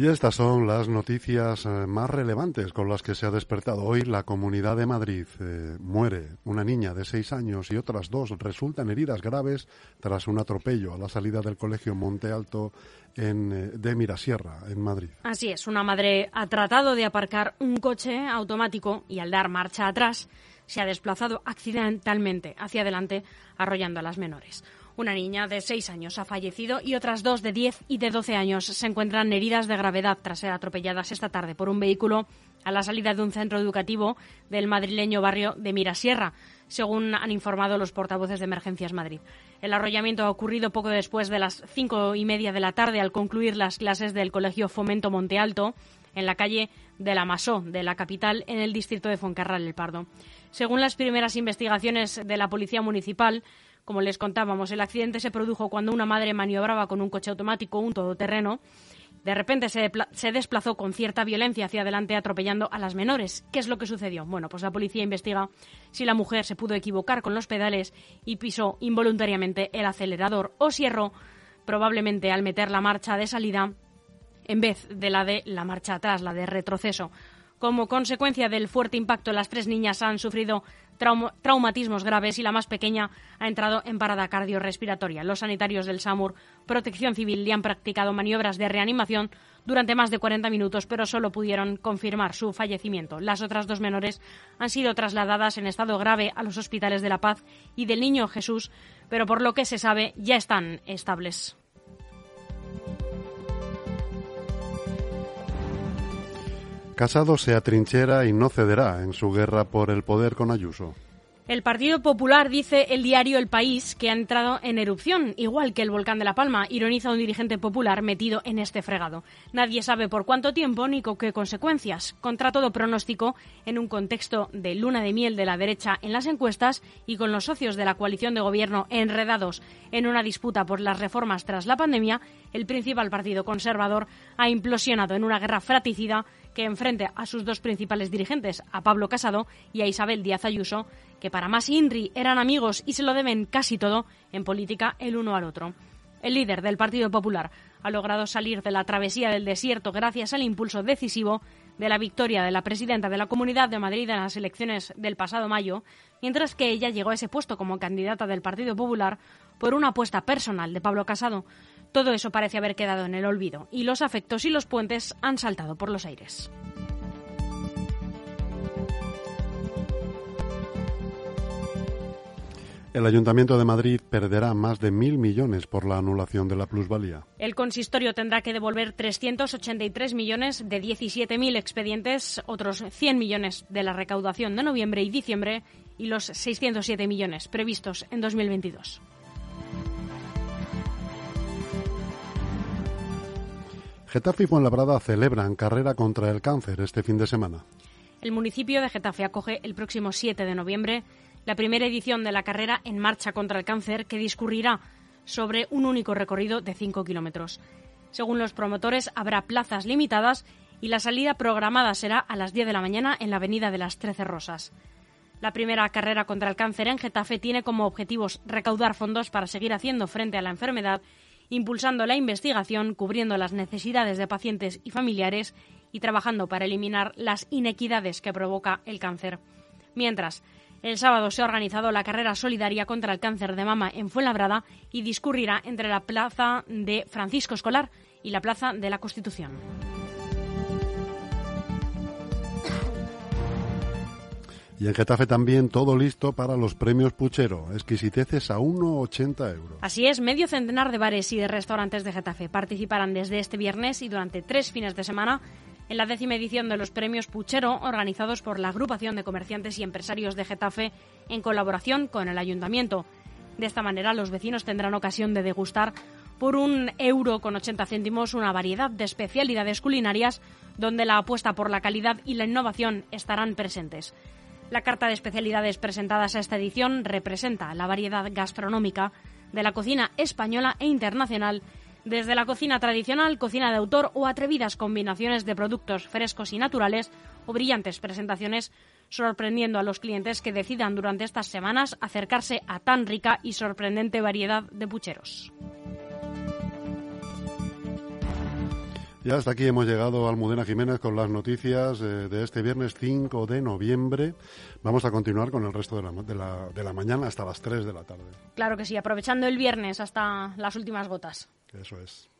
Y estas son las noticias eh, más relevantes con las que se ha despertado hoy la Comunidad de Madrid. Eh, muere una niña de seis años y otras dos resultan heridas graves tras un atropello a la salida del colegio Monte Alto en, eh, de Mirasierra, en Madrid. Así es, una madre ha tratado de aparcar un coche automático y al dar marcha atrás se ha desplazado accidentalmente hacia adelante arrollando a las menores. Una niña de 6 años ha fallecido y otras dos de 10 y de 12 años se encuentran heridas de gravedad tras ser atropelladas esta tarde por un vehículo a la salida de un centro educativo del madrileño barrio de Mirasierra, según han informado los portavoces de Emergencias Madrid. El arrollamiento ha ocurrido poco después de las cinco y media de la tarde al concluir las clases del Colegio Fomento Monte Alto en la calle de la Masó, de la capital, en el distrito de Foncarral, el Pardo. Según las primeras investigaciones de la Policía Municipal, como les contábamos, el accidente se produjo cuando una madre maniobraba con un coche automático, un todoterreno. De repente se, desplazó con cierta violencia hacia adelante atropellando a las menores. ¿Qué es lo que sucedió? Bueno, pues la policía investiga si la mujer se pudo equivocar con los pedales y pisó involuntariamente el acelerador o si erró, probablemente al meter la marcha de salida en vez de la de la marcha atrás, la de retroceso. Como consecuencia del fuerte impacto, las tres niñas han sufrido traumatismos graves y la más pequeña ha entrado en parada cardiorrespiratoria. Los sanitarios del SAMUR Protección Civil le han practicado maniobras de reanimación durante más de 40 minutos, pero solo pudieron confirmar su fallecimiento. Las otras dos menores han sido trasladadas en estado grave a los hospitales de La Paz y del Niño Jesús, pero por lo que se sabe ya están estables. Casado se atrinchera y no cederá en su guerra por el poder con Ayuso. El Partido Popular dice el diario El País que ha entrado en erupción, igual que el volcán de La Palma, ironiza un dirigente popular metido en este fregado. Nadie sabe por cuánto tiempo ni con qué consecuencias. Contra todo pronóstico, en un contexto de luna de miel de la derecha en las encuestas y con los socios de la coalición de gobierno enredados en una disputa por las reformas tras la pandemia, el principal partido conservador ha implosionado en una guerra fratricida que enfrente a sus dos principales dirigentes, a Pablo Casado y a Isabel Díaz Ayuso, que para más INRI eran amigos y se lo deben casi todo en política el uno al otro. El líder del Partido Popular ha logrado salir de la travesía del desierto gracias al impulso decisivo de la victoria de la presidenta de la Comunidad de Madrid en las elecciones del pasado mayo, mientras que ella llegó a ese puesto como candidata del Partido Popular por una apuesta personal de Pablo Casado. Todo eso parece haber quedado en el olvido y los afectos y los puentes han saltado por los aires. El Ayuntamiento de Madrid perderá más de mil millones por la anulación de la plusvalía. El consistorio tendrá que devolver 383 millones de 17.000 expedientes, otros 100 millones de la recaudación de noviembre y diciembre y los 607 millones previstos en 2022. Getafe y Fuenlabrada celebran carrera contra el cáncer este fin de semana. El municipio de Getafe acoge el próximo 7 de noviembre la primera edición de la carrera En Marcha contra el Cáncer, que discurrirá sobre un único recorrido de 5 kilómetros. Según los promotores, habrá plazas limitadas y la salida programada será a las 10 de la mañana en la Avenida de las Trece Rosas. La primera carrera contra el cáncer en Getafe tiene como objetivos recaudar fondos para seguir haciendo frente a la enfermedad, impulsando la investigación, cubriendo las necesidades de pacientes y familiares y trabajando para eliminar las inequidades que provoca el cáncer. Mientras, el sábado se ha organizado la carrera solidaria contra el cáncer de mama en Fuenlabrada y discurrirá entre la plaza de Francisco Escolar y la plaza de la Constitución. Y en Getafe también todo listo para los premios Puchero, exquisiteces a 1,80 euros. Así es, medio centenar de bares y de restaurantes de Getafe participarán desde este viernes y durante tres fines de semana en la décima edición de los premios Puchero, organizados por la Agrupación de Comerciantes y Empresarios de Getafe en colaboración con el Ayuntamiento. De esta manera, los vecinos tendrán ocasión de degustar por un euro con 80 céntimos una variedad de especialidades culinarias donde la apuesta por la calidad y la innovación estarán presentes. La carta de especialidades presentadas a esta edición representa la variedad gastronómica de la cocina española e internacional desde la cocina tradicional, cocina de autor o atrevidas combinaciones de productos frescos y naturales o brillantes presentaciones, sorprendiendo a los clientes que decidan durante estas semanas acercarse a tan rica y sorprendente variedad de pucheros. Ya hasta aquí hemos llegado, Almudena Jiménez, con las noticias eh, de este viernes 5 de noviembre. Vamos a continuar con el resto de la, de, la, de la mañana hasta las 3 de la tarde. Claro que sí, aprovechando el viernes hasta las últimas gotas. Eso es.